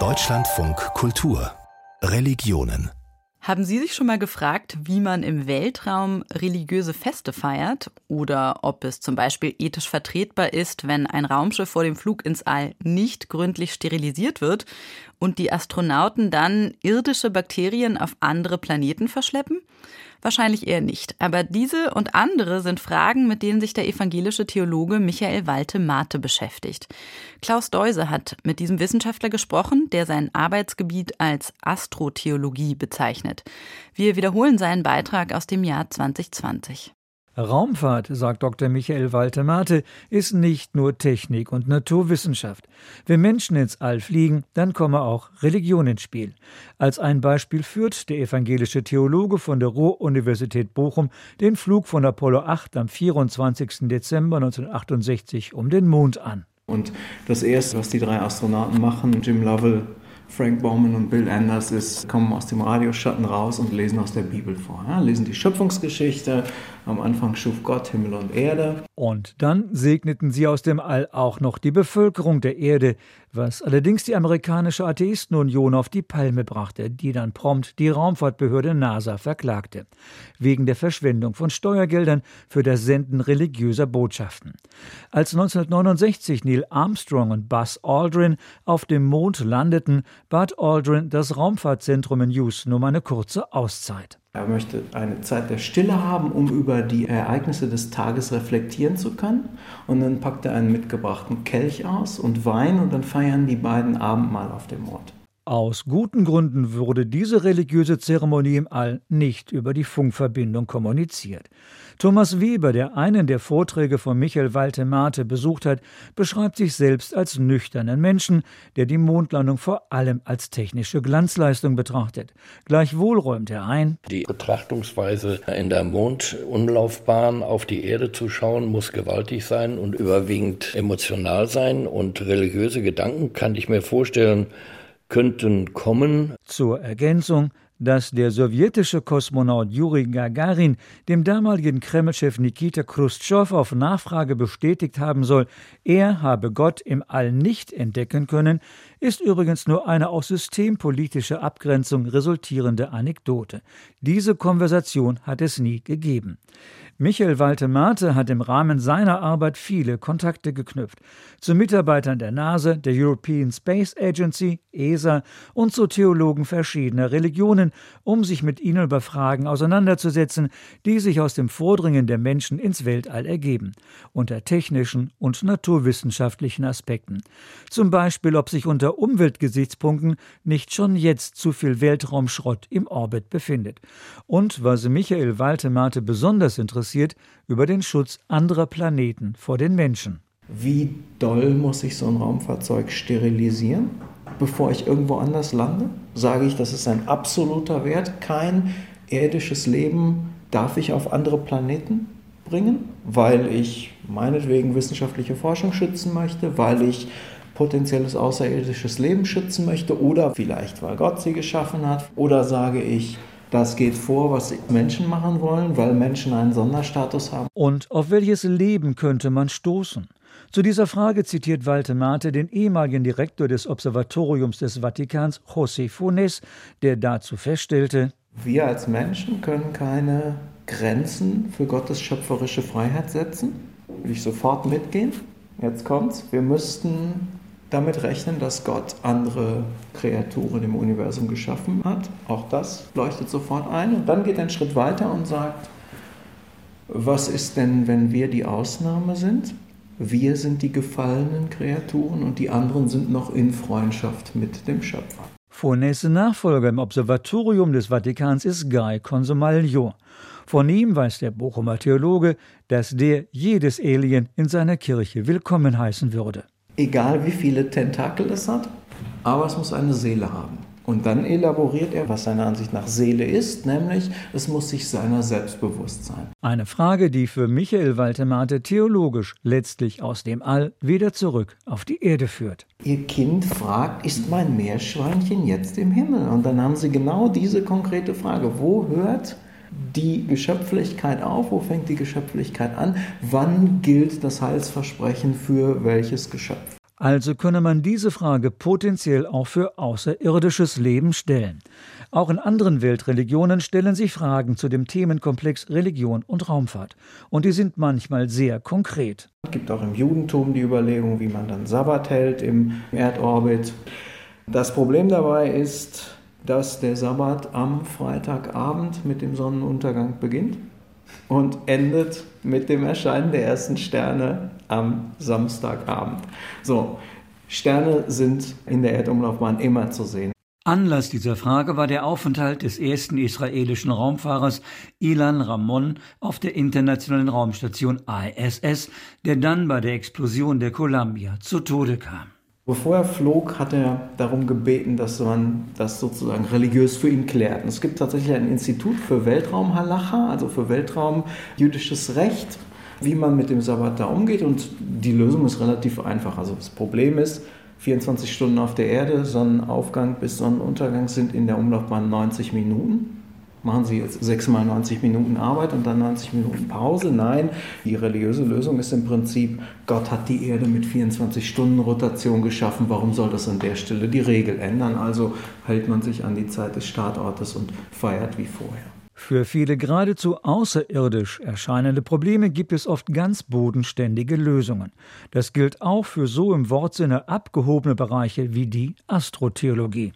Deutschlandfunk Kultur. Religionen. Haben Sie sich schon mal gefragt, wie man im Weltraum religiöse Feste feiert? Oder ob es zum Beispiel ethisch vertretbar ist, wenn ein Raumschiff vor dem Flug ins All nicht gründlich sterilisiert wird und die Astronauten dann irdische Bakterien auf andere Planeten verschleppen? Wahrscheinlich eher nicht. Aber diese und andere sind Fragen, mit denen sich der evangelische Theologe Michael Walte-Mate beschäftigt. Klaus Deuse hat mit diesem Wissenschaftler gesprochen, der sein Arbeitsgebiet als Astrotheologie bezeichnet. Wir wiederholen seinen Beitrag aus dem Jahr 2020. Raumfahrt, sagt Dr. Michael Walter-Mate, ist nicht nur Technik und Naturwissenschaft. Wenn Menschen ins All fliegen, dann komme auch Religion ins Spiel. Als ein Beispiel führt der evangelische Theologe von der Ruhr-Universität Bochum den Flug von Apollo 8 am 24. Dezember 1968 um den Mond an. Und das Erste, was die drei Astronauten machen, Jim Lovell, Frank Bauman und Bill Anders ist, kommen aus dem Radioschatten raus und lesen aus der Bibel vor. Ja, lesen die Schöpfungsgeschichte. Am Anfang schuf Gott Himmel und Erde. Und dann segneten sie aus dem All auch noch die Bevölkerung der Erde, was allerdings die amerikanische Atheistenunion auf die Palme brachte, die dann prompt die Raumfahrtbehörde NASA verklagte. Wegen der Verschwendung von Steuergeldern für das Senden religiöser Botschaften. Als 1969 Neil Armstrong und Buzz Aldrin auf dem Mond landeten, bat Aldrin das Raumfahrtzentrum in Houston um eine kurze Auszeit. Er möchte eine Zeit der Stille haben, um über die Ereignisse des Tages reflektieren zu können. Und dann packt er einen mitgebrachten Kelch aus und Wein und dann feiern die beiden Abendmahl auf dem Mond. Aus guten Gründen wurde diese religiöse Zeremonie im All nicht über die Funkverbindung kommuniziert. Thomas Weber, der einen der Vorträge von Michael Waltemate besucht hat, beschreibt sich selbst als nüchternen Menschen, der die Mondlandung vor allem als technische Glanzleistung betrachtet. Gleichwohl räumt er ein, die Betrachtungsweise in der Mondumlaufbahn auf die Erde zu schauen, muss gewaltig sein und überwiegend emotional sein und religiöse Gedanken kann ich mir vorstellen, könnten kommen. Zur Ergänzung, dass der sowjetische Kosmonaut Juri Gagarin dem damaligen Kremlchef Nikita Khrushchev auf Nachfrage bestätigt haben soll, er habe Gott im All nicht entdecken können, ist übrigens nur eine aus systempolitischer Abgrenzung resultierende Anekdote. Diese Konversation hat es nie gegeben. Michael Waltemate hat im Rahmen seiner Arbeit viele Kontakte geknüpft. Zu Mitarbeitern der NASA, der European Space Agency, ESA und zu Theologen verschiedener Religionen, um sich mit ihnen über Fragen auseinanderzusetzen, die sich aus dem Vordringen der Menschen ins Weltall ergeben, unter technischen und naturwissenschaftlichen Aspekten. Zum Beispiel, ob sich unter Umweltgesichtspunkten nicht schon jetzt zu viel Weltraumschrott im Orbit befindet. Und was Michael Waltemate besonders interessiert, über den Schutz anderer Planeten vor den Menschen. Wie doll muss ich so ein Raumfahrzeug sterilisieren, bevor ich irgendwo anders lande? Sage ich, das ist ein absoluter Wert. Kein irdisches Leben darf ich auf andere Planeten bringen, weil ich meinetwegen wissenschaftliche Forschung schützen möchte, weil ich potenzielles außerirdisches Leben schützen möchte oder vielleicht weil Gott sie geschaffen hat oder sage ich, das geht vor, was Menschen machen wollen, weil Menschen einen Sonderstatus haben. Und auf welches Leben könnte man stoßen? Zu dieser Frage zitiert Walter Mate den ehemaligen Direktor des Observatoriums des Vatikans, José Funes, der dazu feststellte, wir als Menschen können keine Grenzen für Gottes schöpferische Freiheit setzen. Will ich sofort mitgehen? Jetzt kommt's. Wir müssten damit rechnen, dass Gott andere Kreaturen im Universum geschaffen hat. Auch das leuchtet sofort ein. Und dann geht er einen Schritt weiter und sagt, was ist denn, wenn wir die Ausnahme sind? Wir sind die gefallenen Kreaturen und die anderen sind noch in Freundschaft mit dem Schöpfer. Vornächste Nachfolger im Observatorium des Vatikans ist Guy Consomaglio. Von ihm weiß der Bochumer Theologe, dass der jedes Alien in seiner Kirche willkommen heißen würde egal wie viele Tentakel es hat, aber es muss eine Seele haben. Und dann elaboriert er, was seiner Ansicht nach Seele ist, nämlich es muss sich seiner selbst bewusst sein. Eine Frage, die für Michael Waltemate theologisch letztlich aus dem All wieder zurück auf die Erde führt. Ihr Kind fragt, ist mein Meerschweinchen jetzt im Himmel? Und dann haben sie genau diese konkrete Frage, wo hört die Geschöpflichkeit auf? Wo fängt die Geschöpflichkeit an? Wann gilt das Heilsversprechen für welches Geschöpf? Also könne man diese Frage potenziell auch für außerirdisches Leben stellen. Auch in anderen Weltreligionen stellen sich Fragen zu dem Themenkomplex Religion und Raumfahrt. Und die sind manchmal sehr konkret. Es gibt auch im Judentum die Überlegung, wie man dann Sabbat hält im Erdorbit. Das Problem dabei ist, dass der Sabbat am Freitagabend mit dem Sonnenuntergang beginnt und endet mit dem Erscheinen der ersten Sterne am Samstagabend. So, Sterne sind in der Erdumlaufbahn immer zu sehen. Anlass dieser Frage war der Aufenthalt des ersten israelischen Raumfahrers Ilan Ramon auf der internationalen Raumstation ISS, der dann bei der Explosion der Columbia zu Tode kam. Bevor er flog, hat er darum gebeten, dass man das sozusagen religiös für ihn klärt. Und es gibt tatsächlich ein Institut für Weltraum-Halacha, also für Weltraum-jüdisches Recht, wie man mit dem Sabbat da umgeht. Und die Lösung ist relativ einfach. Also das Problem ist, 24 Stunden auf der Erde, Sonnenaufgang bis Sonnenuntergang sind in der Umlaufbahn 90 Minuten machen Sie jetzt sechsmal 90 Minuten Arbeit und dann 90 Minuten Pause. Nein, die religiöse Lösung ist im Prinzip, Gott hat die Erde mit 24 Stunden Rotation geschaffen. Warum soll das an der Stelle die Regel ändern? Also hält man sich an die Zeit des Startortes und feiert wie vorher. Für viele geradezu außerirdisch erscheinende Probleme gibt es oft ganz bodenständige Lösungen. Das gilt auch für so im Wortsinne abgehobene Bereiche wie die Astrotheologie.